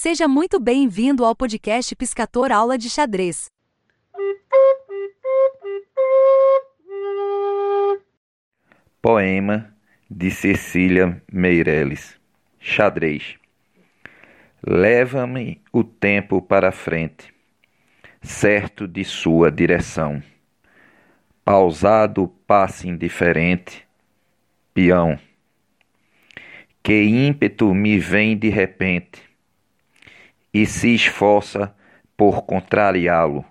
Seja muito bem-vindo ao podcast Piscator Aula de Xadrez. Poema de Cecília Meireles Xadrez Leva-me o tempo para frente, certo de sua direção. Pausado passe indiferente, peão. Que ímpeto me vem de repente e se esforça por contrariá-lo.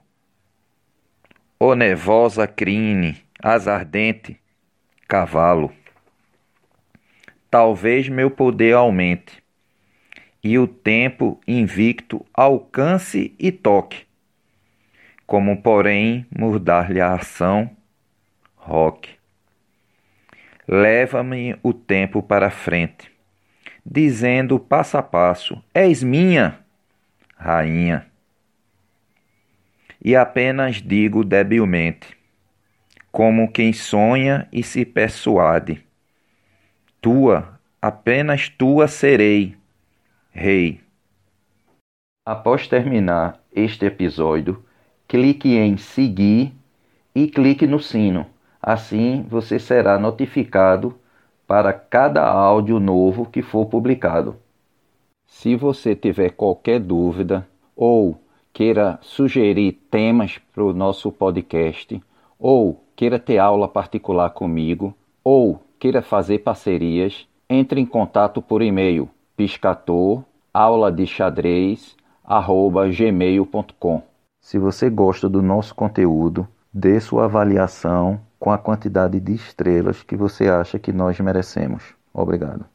Ó nevosa crine, as ardente, cavalo. Talvez meu poder aumente, e o tempo invicto alcance e toque, como porém mudar-lhe a ação, roque. Leva-me o tempo para frente, dizendo passo a passo: És minha rainha. E apenas digo debilmente, como quem sonha e se persuade: Tua, apenas tua serei, rei. Após terminar este episódio, clique em seguir e clique no sino. Assim você será notificado para cada áudio novo que for publicado. Se você tiver qualquer dúvida ou queira sugerir temas para o nosso podcast, ou queira ter aula particular comigo, ou queira fazer parcerias, entre em contato por e-mail piscator aula de xadrez gmail.com. Se você gosta do nosso conteúdo, dê sua avaliação com a quantidade de estrelas que você acha que nós merecemos. Obrigado.